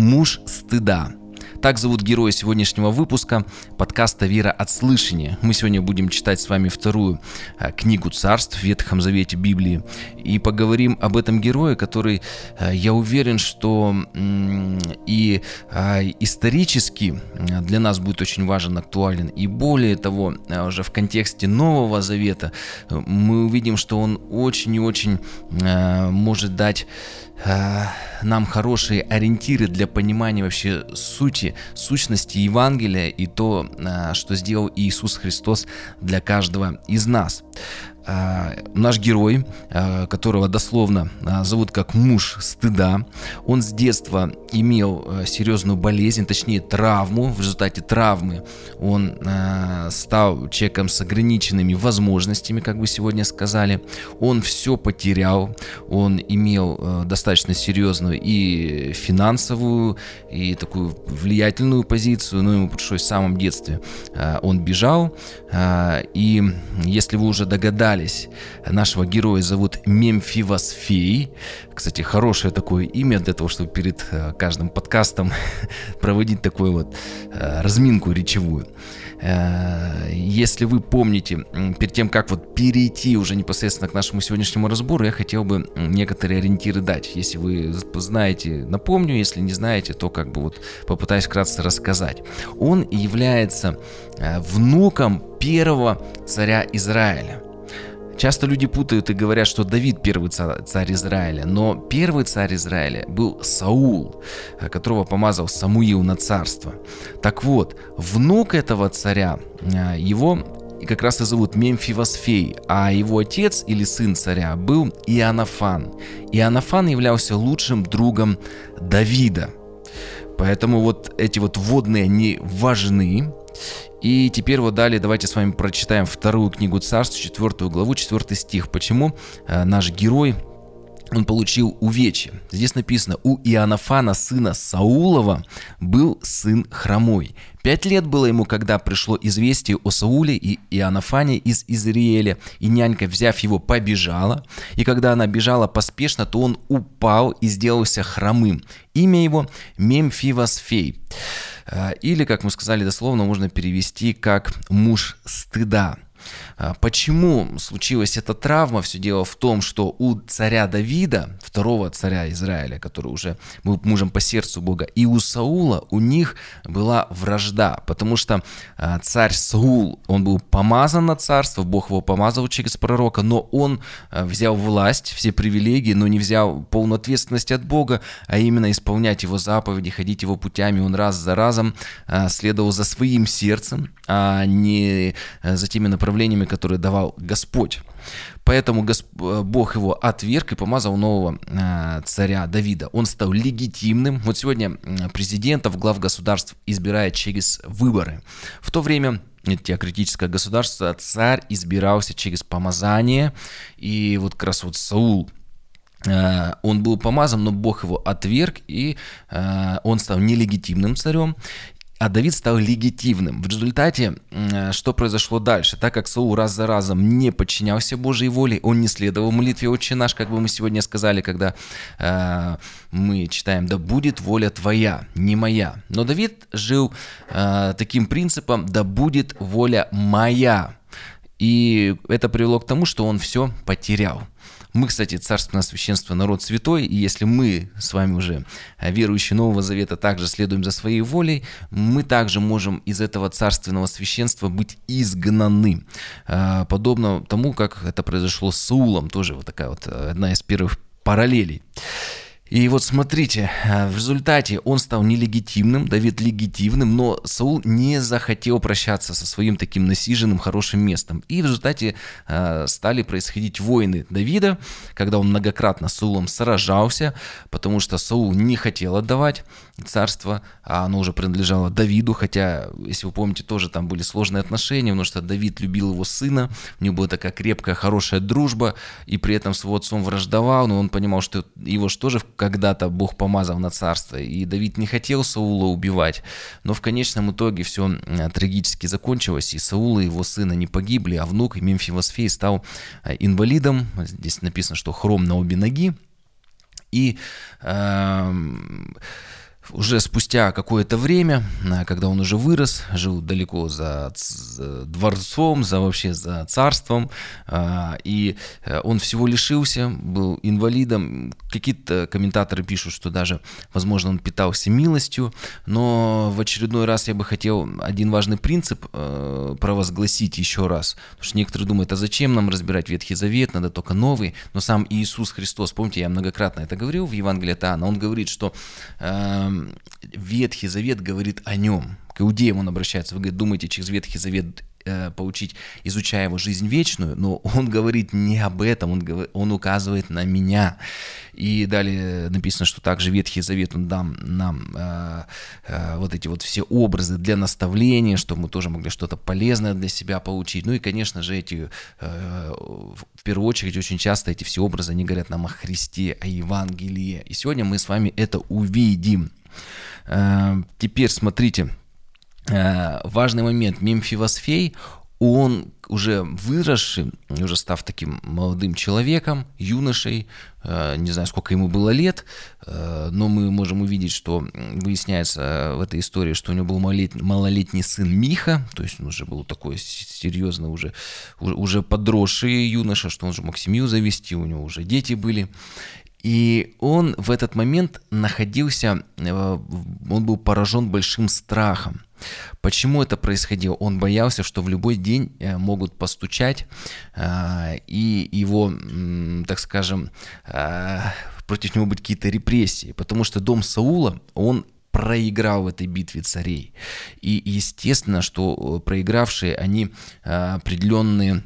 Муж стыда. Так зовут героя сегодняшнего выпуска подкаста «Вера от слышания». Мы сегодня будем читать с вами вторую а, книгу царств в Ветхом Завете Библии и поговорим об этом герое, который, а, я уверен, что и а, исторически для нас будет очень важен, актуален. И более того, уже в контексте Нового Завета мы увидим, что он очень и очень может дать нам хорошие ориентиры для понимания вообще сути, сущности Евангелия и то, а, что сделал Иисус Христос для каждого из нас. А, наш герой, а, которого дословно а, зовут как муж стыда, он с детства имел серьезную болезнь, точнее травму. В результате травмы он стал человеком с ограниченными возможностями, как вы сегодня сказали. Он все потерял, он имел достаточно серьезную и финансовую, и такую влиятельную позицию, но ему пришлось в самом детстве. Он бежал, и если вы уже догадались, догадались, нашего героя зовут Мемфивосфей. Кстати, хорошее такое имя для того, чтобы перед э, каждым подкастом проводить такую вот э, разминку речевую. Э, если вы помните, перед тем, как вот перейти уже непосредственно к нашему сегодняшнему разбору, я хотел бы некоторые ориентиры дать. Если вы знаете, напомню, если не знаете, то как бы вот попытаюсь вкратце рассказать. Он является внуком первого царя Израиля. Часто люди путают и говорят, что Давид первый царь Израиля, но первый царь Израиля был Саул, которого помазал Самуил на царство. Так вот, внук этого царя, а, его как раз и зовут Мемфивосфей, а его отец или сын царя был Иоаннафан. Иоаннафан являлся лучшим другом Давида. Поэтому вот эти вот водные, они важны. И теперь вот далее давайте с вами прочитаем вторую книгу царств, четвертую главу, четвертый стих. Почему э, наш герой он получил увечье. Здесь написано, у Иоаннафана, сына Саулова, был сын хромой. Пять лет было ему, когда пришло известие о Сауле и Иоаннафане из Израиля, и нянька, взяв его, побежала. И когда она бежала поспешно, то он упал и сделался хромым. Имя его Мемфивосфей. Э, или, как мы сказали дословно, можно перевести как «муж стыда». А, почему случилась эта травма? Все дело в том, что у царя Давида, второго царя Израиля, который уже был мужем по сердцу Бога, и у Саула у них была вражда, потому что а, царь Саул, он был помазан на царство, Бог его помазал через пророка, но он а, взял власть, все привилегии, но не взял полную ответственность от Бога, а именно исполнять его заповеди, ходить его путями. Он раз за разом следовал за своим сердцем, а не за теми направлениями, который давал Господь. Поэтому. Э, Бог его отверг и помазал нового э, царя Давида. Он стал легитимным. Вот сегодня президентов, глав государств избирает через выборы. В то время теократическое государство царь избирался через помазание. И вот как раз вот Саул э, он был помазан, но Бог его отверг, и он стал нелегитимным царем а Давид стал легитимным. В результате, э, что произошло дальше? Так как Саул раз за разом не подчинялся Божьей воле, он не следовал молитве «Отче наш», как бы мы сегодня сказали, когда э, мы читаем «Да будет воля твоя, не моя». Но Давид жил э, таким принципом «Да будет воля моя». И это привело к тому, что он все потерял. Мы, кстати, царственное священство, народ святой, и если мы с вами уже э, верующие Нового Завета также следуем за своей волей, мы также можем из этого царственного священства быть изгнаны. Э, подобно тому, как это произошло с Саулом, тоже вот такая вот э, одна из первых параллелей. И вот смотрите, э, в результате он стал нелегитимным, Давид легитимным, но Саул не захотел прощаться со своим таким насиженным хорошим местом. И в результате э, стали происходить войны Давида, когда он многократно с Саулом сражался, потому что Саул не хотел отдавать царство, а оно уже принадлежало Давиду, хотя, если вы помните, тоже там были сложные отношения, потому что Давид любил его сына, у него была такая крепкая, хорошая дружба, и при этом с его отцом враждовал, но он понимал, что его же тоже когда-то Бог помазал на царство, и Давид не хотел Саула убивать, но в конечном итоге все трагически закончилось, и Саул и его сына не погибли, а внук Мемфивосфей стал э, инвалидом, здесь написано, что хром на обе ноги, и э, уже спустя какое-то время, а, когда он уже вырос, жил далеко за дворцом, за вообще за царством, а, и э, он всего лишился, был инвалидом. Какие-то комментаторы пишут, что даже, возможно, он питался милостью, но в очередной раз я бы хотел один важный принцип э, провозгласить еще раз, потому что некоторые думают, а зачем нам разбирать Ветхий Завет, надо только Новый, но сам Иисус Христос, помните, я многократно это говорил в Евангелии от Иоанна, он говорит, что э, Ветхий Завет говорит о нем. К иудеям он обращается. Вы думаете, через Ветхий Завет э, получить, изучая его жизнь вечную, но он говорит не об этом, он, он указывает на меня. И далее написано, что также Ветхий Завет он дам нам э, э, вот эти вот все образы для наставления, чтобы мы тоже могли что-то полезное для себя получить. Ну и, конечно же, эти, э, в первую очередь, очень часто эти все образы, они говорят нам о Христе, о Евангелии. И сегодня мы с вами это увидим. Э, теперь смотрите, э, важный момент. Мемфивосфей, он уже выросший, уже став таким молодым человеком, юношей, э, не знаю, сколько ему было лет, но мы можем увидеть, что выясняется в этой истории, что у него был малолетний, сын Миха, то есть он уже был такой серьезно уже, уже подросший юноша, что он уже мог семью завести, у него уже дети были. И он в этот момент находился, э, он был поражен большим страхом. Почему это происходило? Он боялся, что в любой день э, могут постучать, э, и его, так скажем, против него быть какие-то репрессии. Потому что дом Саула, он проиграл в этой битве царей. И естественно, что проигравшие, они определенные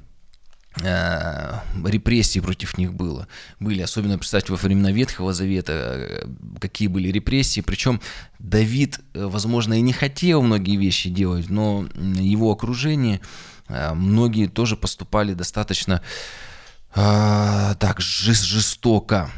Э, репрессии против них было. Были, особенно, представьте, во времена Ветхого Завета, э, какие были репрессии. Причем Давид, э, возможно, и не хотел многие вещи делать, но его окружение, многие тоже поступали достаточно так жестоко.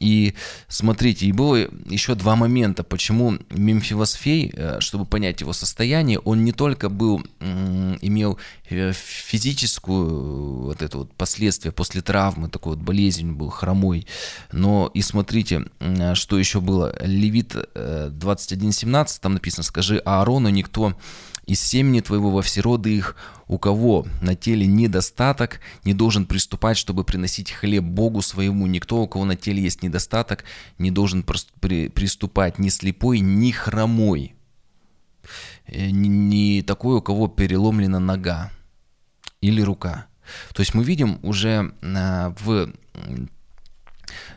И смотрите, и было еще два момента, почему Мемфивосфей, э, чтобы понять его состояние, он не только был, имел э, физическую вот это вот последствия после травмы, такой вот болезнь был хромой, но и смотрите, что еще было. Левит 21.17, э, там написано, скажи Аарону, никто из семени твоего во все роды их, у кого на теле недостаток, не должен приступать, чтобы приносить хлеб Богу своему. Никто, у кого на теле есть недостаток, не должен приступать ни слепой, ни хромой. Э, не такой, у кого переломлена нога или рука. То есть мы видим уже а, в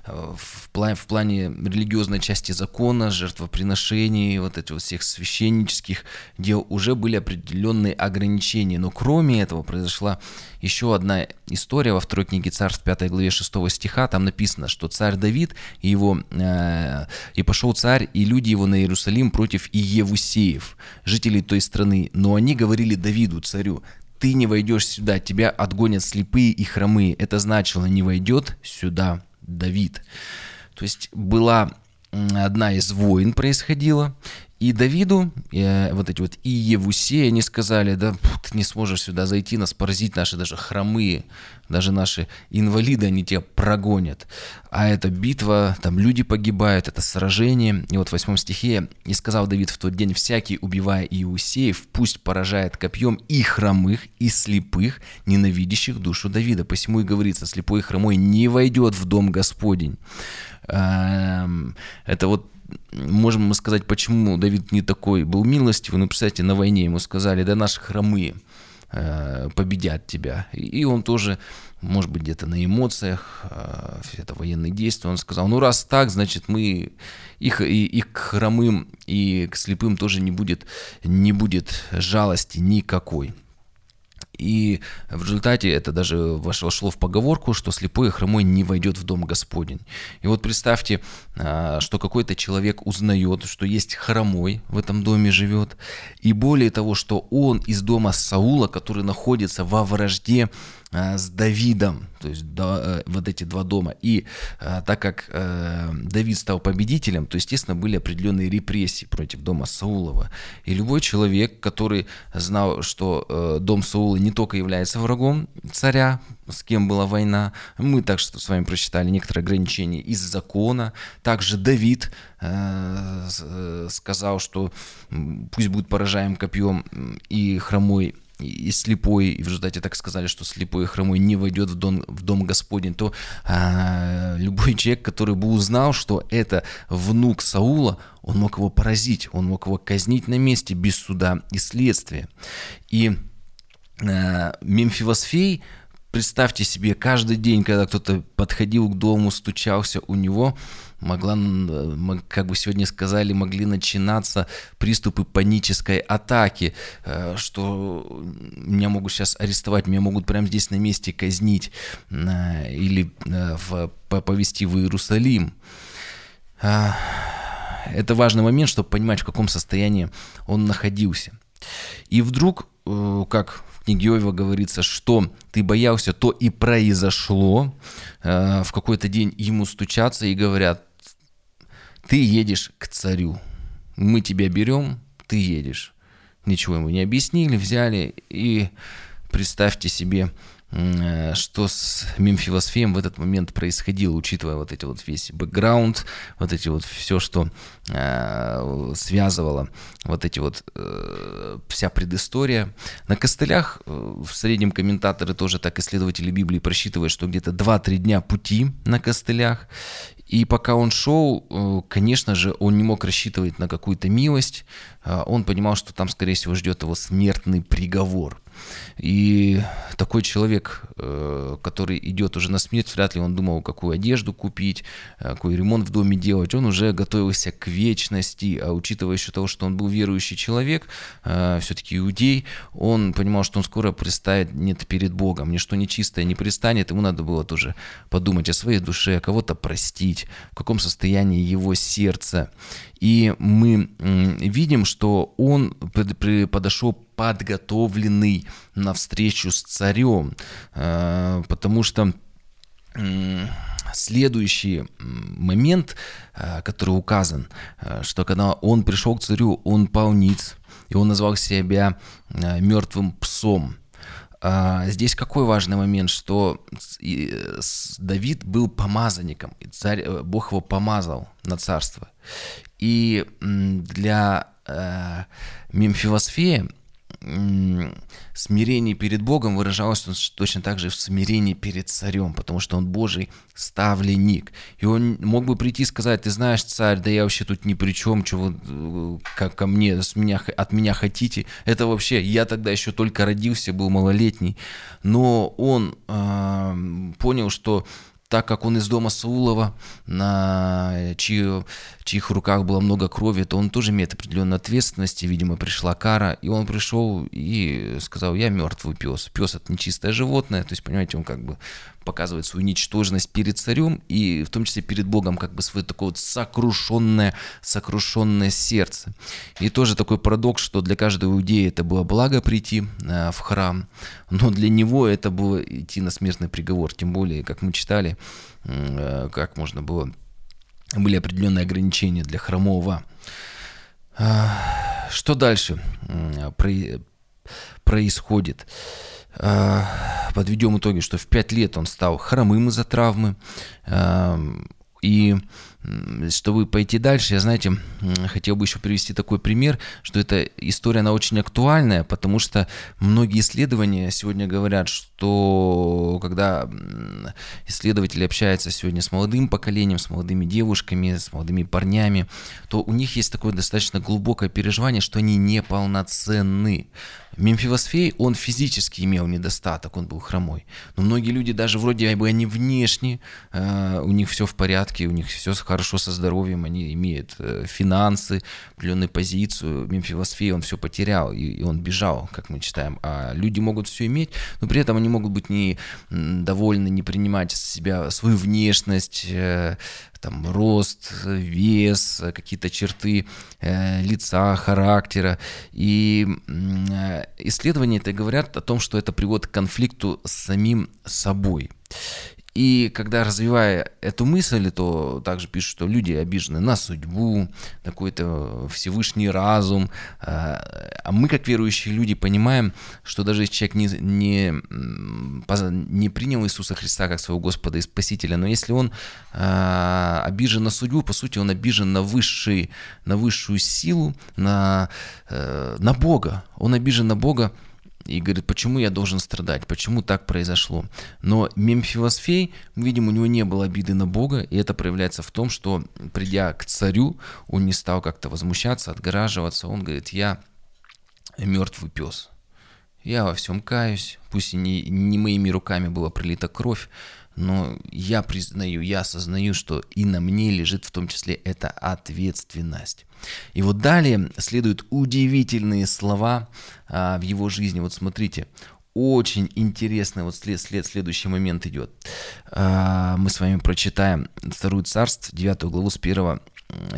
в плане, в плане религиозной части закона, жертвоприношений, вот этих вот всех священнических дел уже были определенные ограничения. Но кроме этого произошла еще одна история во второй книге Царств 5 главе 6 стиха. Там написано, что царь Давид и его э, и пошел царь и люди его на Иерусалим против Иевусеев, жителей той страны. Но они говорили Давиду, царю, ты не войдешь сюда, тебя отгонят слепые и хромые. Это значило, не войдет сюда Давид. То есть была одна из войн происходила, и Давиду, и, вот эти вот и Евусеи, они сказали, да ты не сможешь сюда зайти, нас поразить наши даже хромые, даже наши инвалиды, они тебя прогонят. А это битва, там люди погибают, это сражение. И вот в восьмом стихе, «И сказал Давид в тот день, всякий, убивая Иусеев, пусть поражает копьем и хромых, и слепых, ненавидящих душу Давида. Посему и говорится, слепой и хромой не войдет в дом Господень». Эм, это вот можем мы сказать, почему Давид не такой был милостивый. Ну, представьте, на войне ему сказали, да наши хромые э, победят тебя. И он тоже, может быть, где-то на эмоциях, э, это военные действия, он сказал, ну раз так, значит мы их, и, и к хромым, и к слепым тоже не будет, не будет жалости никакой. И в результате это даже вошло в поговорку, что слепой и хромой не войдет в дом Господень. И вот представьте, а, что какой-то человек узнает, что есть хромой в этом доме живет, и более того, что он из дома Саула, который находится во вражде с Давидом, то есть да, э, вот эти два дома. И э, так как э, Давид стал победителем, то, естественно, были определенные репрессии против дома Саулова. И любой человек, который знал, что э, дом Саула не только является врагом царя, с кем была война, мы так что с вами прочитали некоторые ограничения из закона. Также Давид э, э сказал, что пусть будет поражаем копьем и хромой и слепой, и в результате так сказали, что слепой и хромой не войдет в дом, в дом Господень, то а, любой человек, который бы узнал, что это внук Саула, он мог его поразить, он мог его казнить на месте без суда и следствия. И а, Мемфивосфей, представьте себе, каждый день, когда кто-то подходил к дому, стучался у него, могла, как бы сегодня сказали, могли начинаться приступы панической атаки, э, что меня могут сейчас арестовать, меня могут прямо здесь на месте казнить э, или э, в, повести в Иерусалим. Это важный момент, чтобы понимать, в каком состоянии он находился. И вдруг, как книге Иова говорится, что ты боялся, то и произошло. В какой-то день ему стучатся и говорят, ты едешь к царю. Мы тебя берем, ты едешь. Ничего ему не объяснили, взяли и представьте себе, э, что с Мемфивосфеем в этот момент происходило, учитывая вот эти вот весь бэкграунд, вот эти вот все, что э, связывало вот эти вот э, вся предыстория. На костылях э, в среднем комментаторы тоже так исследователи Библии просчитывают, что где-то 2-3 дня пути на костылях, и пока он шел, э, конечно же, он не мог рассчитывать на какую-то милость. А, он понимал, что там, скорее всего, ждет его смертный приговор. И такой человек, э, который идет уже на смерть, вряд ли он думал, какую одежду купить, э, какой ремонт в доме делать. Он уже готовился к вечности, а учитывая еще того, что он был верующий человек, э, все-таки иудей, он понимал, что он скоро предстанет нет перед Богом, ничто нечистое не пристанет, ему надо было тоже подумать о своей душе, кого-то простить, в каком состоянии его сердце. И мы видим, что он подошел подготовленный на встречу с царем, э, потому что следующий момент, э, который указан, э, что когда он пришел к царю, он пал ниц, и он назвал себя мертвым псом. А, здесь какой важный момент, что Давид был помазанником, и царь, Бог его помазал на царство. И для Мемфивосфея смирение перед Богом выражалось точно так же в смирении перед царем, потому что он Божий ставленник. И он мог бы прийти и сказать, ты знаешь, царь, да я вообще тут ни при чем, вы э, как ко мне, с меня, от меня хотите. Это вообще, я тогда еще только родился, был малолетний. Но он э, понял, что так как он из дома Саулова, на чьи, чьих руках было много крови, то он тоже имеет определенную ответственность, и, видимо, пришла кара, и он пришел и сказал, я мертвый пес. Пес это нечистое животное, то есть, понимаете, он как бы показывает свою ничтожность перед царем и в том числе перед Богом как бы свое такое вот сокрушенное, сокрушенное сердце. И тоже такой парадокс, что для каждого иудея это было благо прийти э, в храм, но для него это было идти на смертный приговор, тем более, как мы читали, э, как можно было, были определенные ограничения для хромого. А, что дальше происходит? А, подведем итоги, что в 5 лет он стал хромым из-за травмы. И чтобы пойти дальше, я, знаете, хотел бы еще привести такой пример, что эта история, она очень актуальная, потому что многие исследования сегодня говорят, что когда исследователи общаются сегодня с молодым поколением, с молодыми девушками, с молодыми парнями, то у них есть такое достаточно глубокое переживание, что они неполноценны. Мемфивосфей, он физически имел недостаток, он был хромой. Но многие люди даже вроде бы они внешне, э, у них все в порядке, у них все хорошо, хорошо со здоровьем, они имеют э, финансы, определенную позицию. Мемфивосфей он все потерял, и, и он бежал, как мы читаем. А люди могут все иметь, но при этом они могут быть не довольны, не принимать себя свою внешность, э, там рост, вес, какие-то черты э, лица, характера. И э, исследования это говорят о том, что это приводит к конфликту с самим собой. И когда развивая эту мысль, то также пишут, что люди обижены на судьбу, на какой-то Всевышний разум. А, а мы, как верующие люди, понимаем, что даже если человек не, не, не принял Иисуса Христа как своего Господа и Спасителя, но если он а, обижен на судьбу, по сути, он обижен на, высший, на высшую силу, на, э, на Бога. Он обижен на Бога, и говорит, почему я должен страдать, почему так произошло. Но Мемфивосфей, мы видим, у него не было обиды на Бога, и это проявляется в том, что придя к царю, он не стал как-то возмущаться, отгораживаться, он говорит, я мертвый пес, я во всем каюсь, пусть и не, не моими руками была пролита кровь, но я признаю, я осознаю, что и на мне лежит в том числе эта ответственность. И вот далее следуют удивительные слова а, в его жизни. Вот смотрите, очень интересный вот след, след, следующий момент идет. А, мы с вами прочитаем вторую царство, 9 главу с 1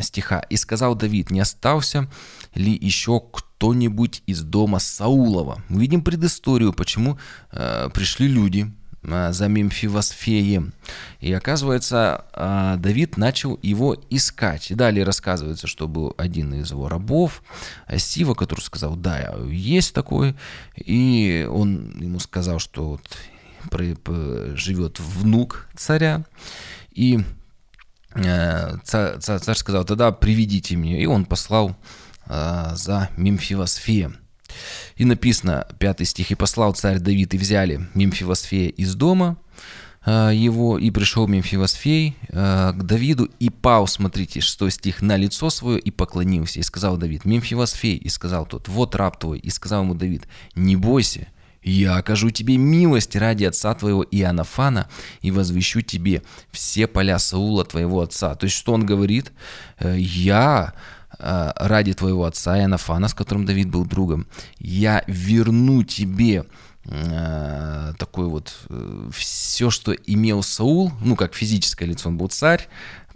стиха. «И сказал Давид, не остался ли еще кто-нибудь из дома Саулова?» Мы видим предысторию, почему э, пришли люди, за Мемфивосфеем. И оказывается, э, Давид начал его искать. И далее рассказывается, что был один из его рабов, Сива, который сказал, да, есть такой. И он ему сказал, что вот живет внук царя. И э, царь сказал, тогда приведите мне. И он послал за Мемфивосфеем. И написано, пятый стих, «И послал царь Давид, и взяли Мемфивосфея из дома а, его, и пришел Мемфивосфей а, к Давиду, и пал, смотрите, шестой стих, на лицо свое, и поклонился. И сказал Давид, Мемфивосфей, и сказал тот, вот раб твой. И сказал ему Давид, не бойся, я окажу тебе милость ради отца твоего Иоаннафана и возвещу тебе все поля Саула твоего отца. То есть, что он говорит? «Э, я Э, ради твоего отца Иоаннафана, с которым Давид был другом, я верну тебе э, такой вот э, все, что имел Саул, ну как физическое лицо, он был царь,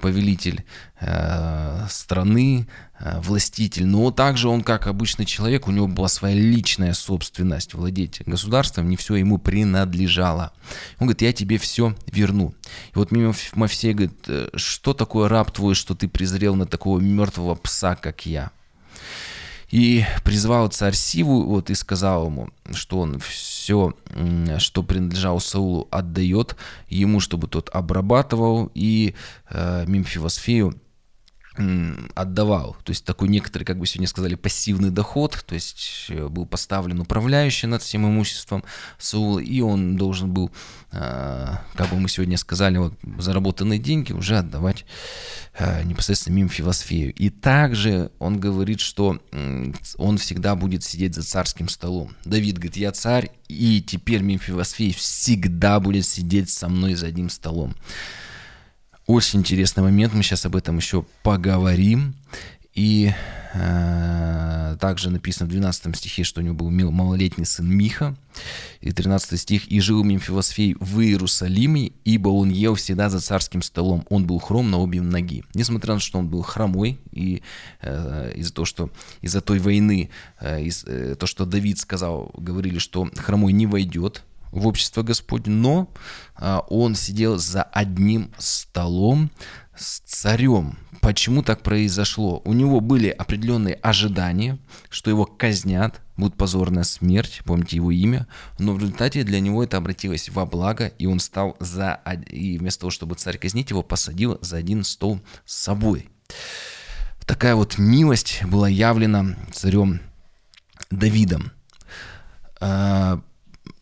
повелитель э, страны, э, властитель, но также он, как обычный человек, у него была своя личная собственность, владеть государством, не все ему принадлежало. Он говорит, я тебе все верну. И вот мимо говорит, «Э, что такое раб твой, что ты презрел на такого мертвого пса, как я? И призвал царь Сиву, вот, и сказал ему, что он все, что принадлежало Саулу, отдает ему, чтобы тот обрабатывал, и э, Мимфивосфею отдавал. То есть такой некоторый, как бы сегодня сказали, пассивный доход, то есть э, был поставлен управляющий над всем имуществом Саула, и он должен был, э, как бы мы сегодня сказали, вот заработанные деньги уже отдавать э, непосредственно Мимфивосфею. И также он говорит, что он всегда будет сидеть за царским столом. Давид говорит, я царь, и теперь Мимфивосфей всегда будет сидеть со мной за одним столом. Очень интересный момент, мы сейчас об этом еще поговорим. И э, также написано в 12 стихе, что у него был малолетний сын Миха. И 13 стих. «И жил Мемфивосфей в Иерусалиме, ибо он ел всегда за царским столом. Он был хром на обе ноги». Несмотря на то, что он был хромой, и э, из-за того, что из-за той войны, э, из, э, то, что Давид сказал, говорили, что хромой не войдет в общество Господне, но а, он сидел за одним столом с царем. Почему так произошло? У него были определенные ожидания, что его казнят, будет позорная смерть, помните его имя, но в результате для него это обратилось во благо, и он стал за... И вместо того, чтобы царь казнить его, посадил за один стол с собой. Такая вот милость была явлена царем Давидом.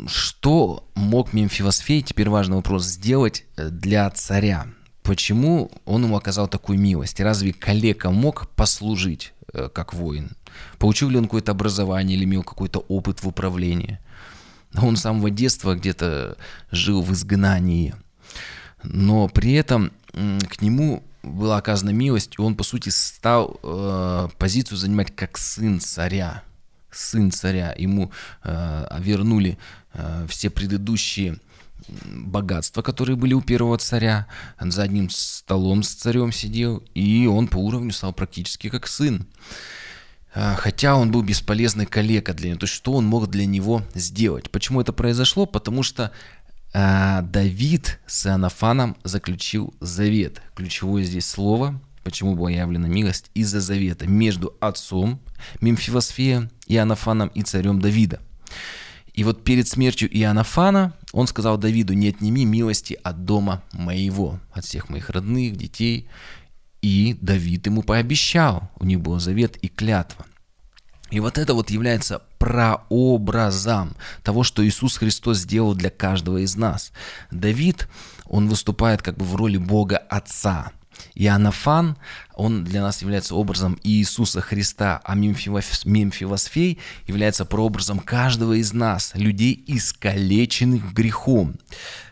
Что мог Мемфивосфей, теперь важный вопрос, сделать э, для царя? Почему он ему оказал такую милость? Разве коллега мог послужить э, как воин? Получил ли он какое-то образование или имел какой-то опыт в управлении? Он с самого детства где-то жил в изгнании. Но при этом к нему была оказана милость, и он, по сути, стал э, позицию занимать как сын царя. Сын царя. Ему э, вернули э, все предыдущие богатства, которые были у первого царя. Он за одним столом с царем сидел, и он по уровню стал практически как сын. Э, хотя он был бесполезный коллега для него. То есть что он мог для него сделать? Почему это произошло? Потому что э, Давид с Иоаннафаном заключил завет. Ключевое здесь слово, почему была явлена милость, из-за завета между отцом Мемфивосфея, Иоаннафаном и царем Давида. И вот перед смертью Иоаннафана он сказал Давиду, не отними милости от дома моего, от всех моих родных, детей. И Давид ему пообещал, у них был завет и клятва. И вот это вот является прообразом того, что Иисус Христос сделал для каждого из нас. Давид, он выступает как бы в роли Бога Отца. И Анафан, он для нас является образом Иисуса Христа, а Мемфивосфей является прообразом каждого из нас, людей, искалеченных грехом.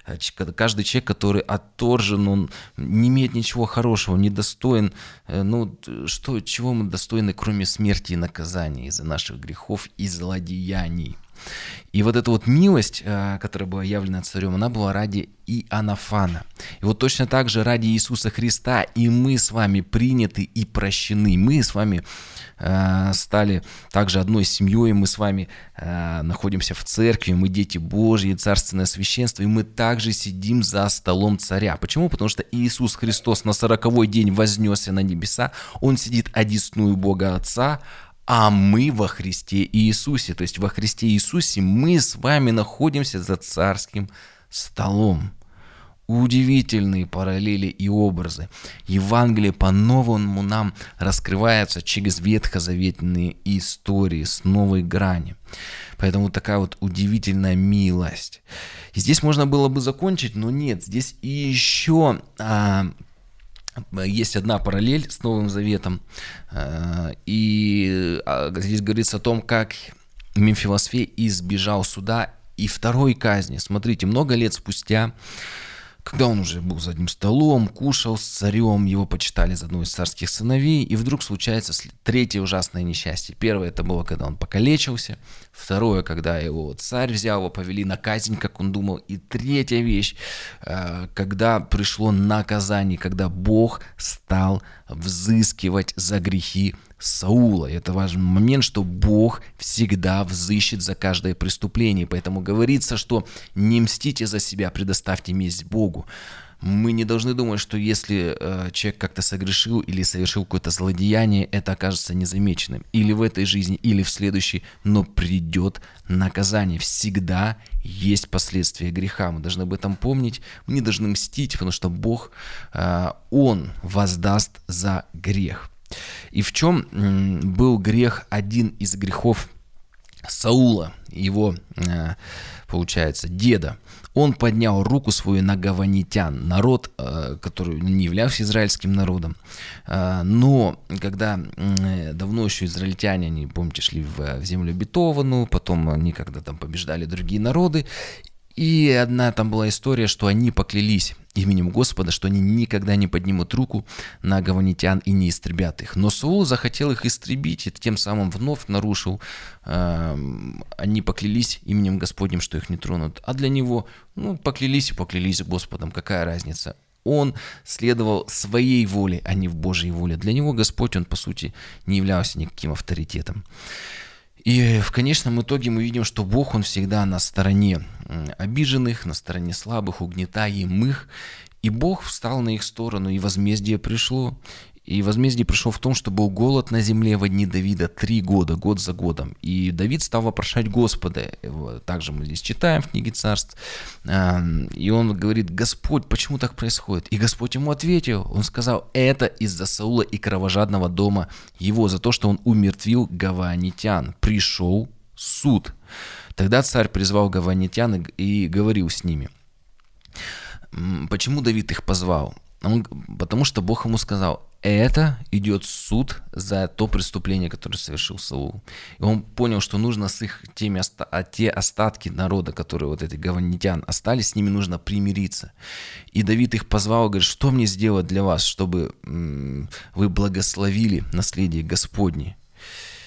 Э, каждый человек, который отторжен, он не имеет ничего хорошего, не достоин, э, ну, что, чего мы достойны, кроме смерти и наказания из-за наших грехов и злодеяний. И вот эта вот милость, э, которая была явлена царем, она была ради и Анафана. И вот точно так же ради Иисуса Христа и мы с вами приняты и прощены. Мы с вами э, стали также одной семьей, мы с вами э, находимся в церкви, мы дети Божьи, царственное священство, и мы также сидим за столом царя. Почему? Потому что Иисус Христос на сороковой день вознесся на небеса, Он сидит одесную Бога Отца, а мы во Христе Иисусе. То есть во Христе Иисусе мы с вами находимся за царским столом. Удивительные параллели и образы. Евангелие по-новому нам раскрывается через ветхозаветные истории с новой грани. Поэтому такая вот удивительная милость. И здесь можно было бы закончить, но нет, здесь еще а, есть одна параллель с Новым Заветом, э, и а, здесь говорится о том, как Мемфилосфей избежал суда и второй казни. Смотрите, много лет спустя когда он уже был за одним столом, кушал с царем, его почитали за одного из царских сыновей, и вдруг случается третье ужасное несчастье. Первое это было, когда он покалечился. Второе, когда его царь взял, его повели на казнь, как он думал. И третья вещь, э, когда пришло наказание, когда Бог стал взыскивать за грехи Саула. Это важный момент, что Бог всегда взыщет за каждое преступление. Поэтому говорится, что не мстите за себя, предоставьте месть Богу. Мы не должны думать, что если э, человек как-то согрешил или совершил какое-то злодеяние, это окажется незамеченным. Или в этой жизни, или в следующей, но придет наказание. Всегда есть последствия греха. Мы должны об этом помнить. Мы не должны мстить, потому что Бог, э, Он воздаст за грех. И в чем был грех, один из грехов Саула, его, э, получается, деда? Он поднял руку свою на гаванитян, народ, э, который не являлся израильским народом. Э, но когда давно еще израильтяне, они, помните, шли в землю обетованную, потом они когда там побеждали другие народы, и одна там была история, что они поклялись именем Господа, что они никогда не поднимут руку на гаванитян и не истребят их. Но Саул захотел их истребить и тем самым вновь нарушил. Э, они поклялись именем Господним, что их не тронут. А для него, ну, поклялись и поклялись Господом, какая разница? Он следовал своей воле, а не в Божьей воле. Для него Господь, он по сути не являлся никаким авторитетом. И в конечном итоге мы видим, что Бог, Он всегда на стороне обиженных, на стороне слабых, угнетаемых. И Бог встал на их сторону, и возмездие пришло. И возмездие пришло в том, что был голод на земле в дни Давида три года, год за годом. И Давид стал вопрошать Господа. Также мы здесь читаем в книге царств. И он говорит, Господь, почему так происходит? И Господь ему ответил. Он сказал, это из-за Саула и кровожадного дома его, за то, что он умертвил гаванитян. Пришел суд. Тогда царь призвал гаванитян и говорил с ними. Почему Давид их позвал? Он, потому что Бог ему сказал, это идет суд за то преступление, которое совершил Саул. И он понял, что нужно с их теми, а те остатки народа, которые вот эти гаванитян остались, с ними нужно примириться. И Давид их позвал и говорит, что мне сделать для вас, чтобы вы благословили наследие Господне.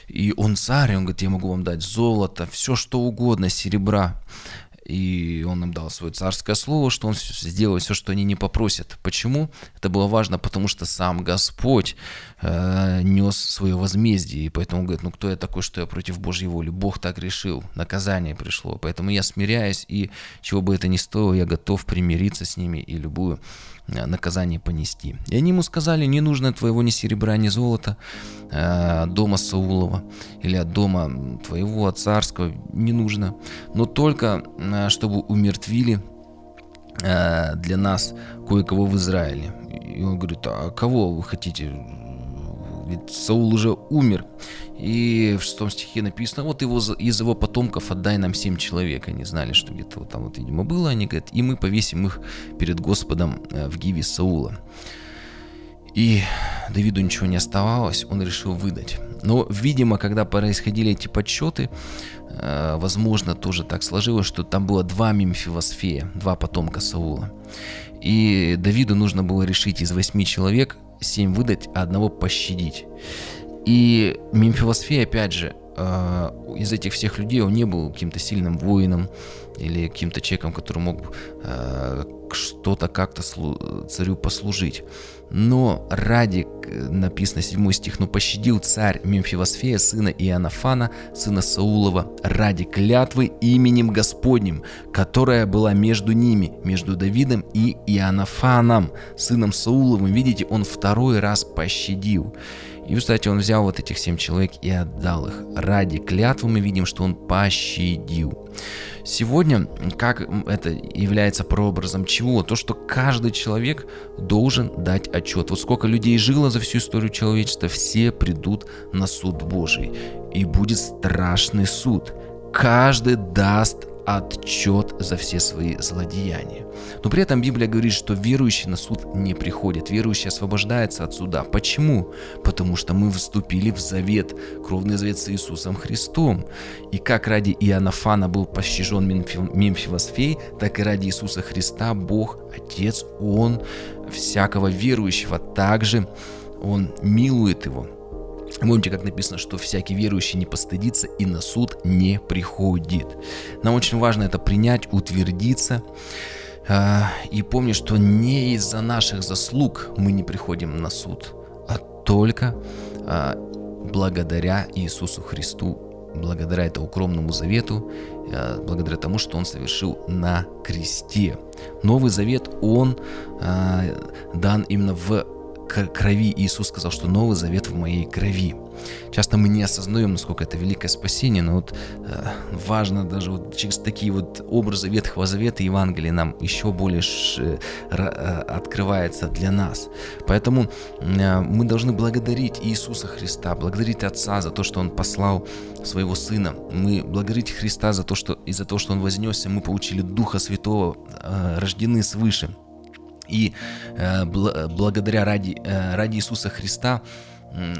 И он царь, он говорит, я могу вам дать золото, все что угодно, серебра. И он им дал свое царское слово, что он сделает все, что они не попросят. Почему? Это было важно, потому что сам Господь э, нес свое возмездие. И поэтому говорит, ну кто я такой, что я против Божьей воли? Бог так решил, наказание пришло. Поэтому я смиряюсь, и чего бы это ни стоило, я готов примириться с ними и любую наказание понести. И они ему сказали, не нужно твоего ни серебра, ни золота э, дома Саулова или от дома твоего царского, не нужно, но только э, чтобы умертвили для нас кое-кого в Израиле. И он говорит, а кого вы хотите? Ведь Саул уже умер. И в шестом стихе написано, вот его, из его потомков отдай нам семь человек. Они знали, что где-то вот там вот, видимо, было. Они говорят, и мы повесим их перед Господом э, в гиве Саула. И Давиду ничего не оставалось, он решил выдать. Но, видимо, когда происходили эти подсчеты, э, возможно, тоже так сложилось, что там было два Мемфивосфея, два потомка Саула. И Давиду нужно было решить из восьми человек семь выдать, а одного пощадить. И Мемфилосфей, опять же, э, из этих всех людей он не был каким-то сильным воином или каким-то человеком, который мог э, что-то как-то царю послужить. Но ради, написано 7 стих, но пощадил царь Мемфивосфея, сына Иоаннафана, сына Саулова, ради клятвы именем Господним, которая была между ними, между Давидом и Иоаннафаном, сыном Сауловым. Видите, он второй раз пощадил. И, кстати, он взял вот этих семь человек и отдал их. Ради клятвы мы видим, что он пощадил. Сегодня, как это является прообразом чего? То, что каждый человек должен дать отчет. Вот сколько людей жило за всю историю человечества, все придут на суд Божий. И будет страшный суд. Каждый даст отчет за все свои злодеяния. Но при этом Библия говорит, что верующий на суд не приходит, верующий освобождается от суда. Почему? Потому что мы вступили в завет, кровный завет с Иисусом Христом. И как ради Иоаннафана был пощажен Мемфивосфей, так и ради Иисуса Христа Бог, Отец, Он всякого верующего также Он милует его. Помните, как написано, что всякий верующий не постыдится и на суд не приходит. Нам очень важно это принять, утвердиться. А, и помни, что не из-за наших заслуг мы не приходим на суд, а только а, благодаря Иисусу Христу, благодаря этому укромному завету, а, благодаря тому, что Он совершил на кресте. Новый завет, он дан именно в крови. Иисус сказал, что Новый Завет в моей крови. Часто мы не осознаем, насколько это великое спасение, но вот э, важно даже вот через такие вот образы Ветхого Завета Евангелия нам еще более ш, э, открывается для нас. Поэтому э, мы должны благодарить Иисуса Христа, благодарить Отца за то, что Он послал своего Сына. Мы благодарить Христа за то, что из-за того, что Он вознесся, мы получили Духа Святого, э, рождены свыше. И э, благодаря ради, э, ради Иисуса Христа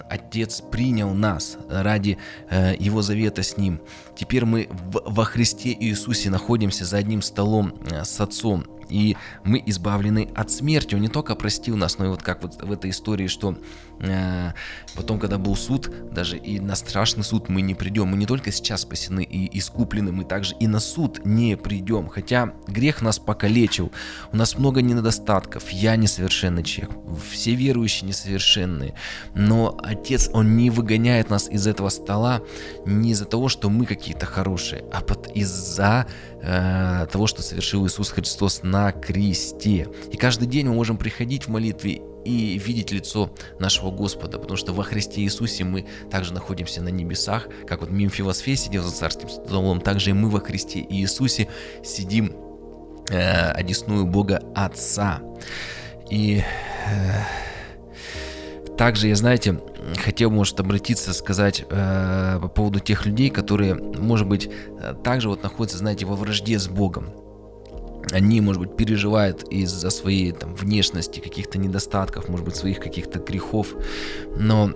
Отец принял нас ради э, Его завета с Ним. Теперь мы в, во Христе Иисусе находимся за одним столом э, с Отцом и мы избавлены от смерти. Он не только простил нас, но и вот как вот в этой истории, что э, потом, когда был суд, даже и на страшный суд мы не придем. Мы не только сейчас спасены и искуплены, мы также и на суд не придем. Хотя грех нас покалечил, у нас много недостатков, я несовершенный человек, все верующие несовершенные. Но Отец, Он не выгоняет нас из этого стола не из-за того, что мы какие-то хорошие, а из-за э, того, что совершил Иисус Христос на кресте. И каждый день мы можем приходить в молитве и видеть лицо нашего Господа, потому что во Христе Иисусе мы также находимся на небесах, как вот Мимфилосфей сидел за царским столом, также и мы во Христе Иисусе сидим э, одесную Бога Отца. И э, также, я знаете, хотел, может, обратиться, сказать э, по поводу тех людей, которые, может быть, также вот находятся, знаете, во вражде с Богом. они, может быть, переживают из-за своей там, внешности, каких-то недостатков, может быть, своих каких-то грехов. Но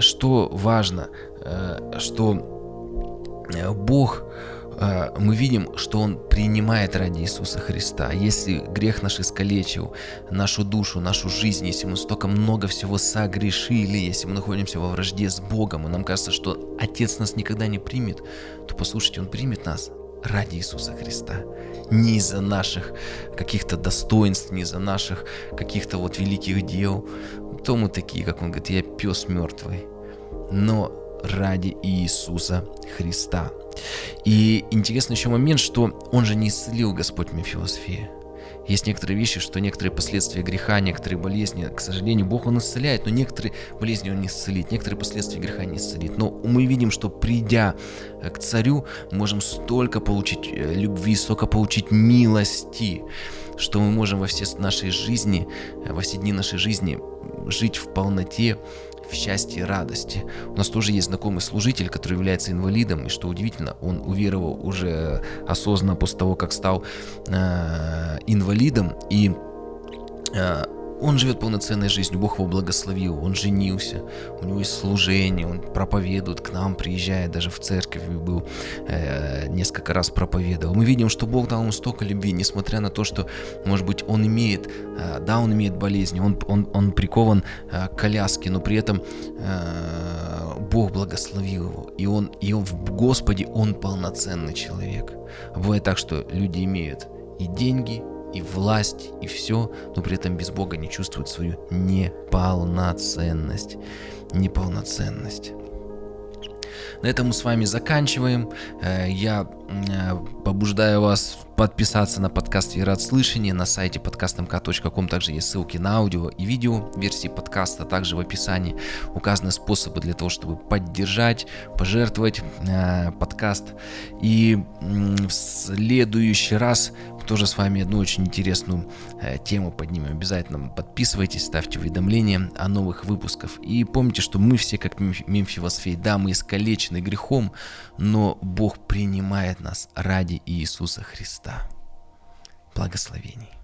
что важно, э, что э, Бог э, мы видим, что Он принимает ради Иисуса Христа. Если грех наш искалечил нашу душу, нашу жизнь, если мы столько много всего согрешили, если мы находимся во вражде с Богом, и нам кажется, что Отец нас никогда не примет, то послушайте, Он примет нас ради Иисуса Христа. Не из-за наших каких-то достоинств, не из-за наших каких-то вот великих дел. То мы такие, как он говорит, я пес мертвый. Но ради Иисуса Христа. И интересный еще момент, что он же не исцелил Господь Мефилосфея. Есть некоторые вещи, что некоторые последствия греха, некоторые болезни, к сожалению, Бог Он исцеляет, но некоторые болезни Он не исцелит, некоторые последствия греха не исцелит. Но мы видим, что придя э, к царю, можем столько получить э, любви, столько получить милости, что мы можем во все нашей жизни, э, во все дни нашей жизни жить в полноте, в счастье и радости. У нас тоже есть знакомый служитель, который является инвалидом, и что удивительно, он уверовал уже осознанно после того, как стал э, инвалидом, и э, он живет полноценной жизнью, Бог его благословил, он женился, у него есть служение, он проповедует к нам, приезжает даже в церковь, был э, несколько раз проповедовал. Мы видим, что Бог дал ему столько любви, несмотря на то, что, может быть, он имеет, э, да, он имеет болезни, он, он, он прикован э, к коляске, но при этом э, Бог благословил его, и он, и он в Господе, он полноценный человек. бывает так, что люди имеют и деньги, и власть, и все, но при этом без Бога не чувствуют свою неполноценность. Неполноценность. На этом мы с вами заканчиваем. Э, я э, побуждаю вас подписаться на подкаст «Вера от слышания». На сайте подкастмк.ком также есть ссылки на аудио и видео версии подкаста. Также в описании указаны способы для того, чтобы поддержать, пожертвовать э, подкаст. И в следующий раз тоже с вами одну очень интересную э, тему поднимем. Обязательно подписывайтесь, ставьте уведомления о новых выпусках. И помните, что мы все как Мемфивосфей, да, мы искалечены грехом, но Бог принимает нас ради Иисуса Христа. Благословений.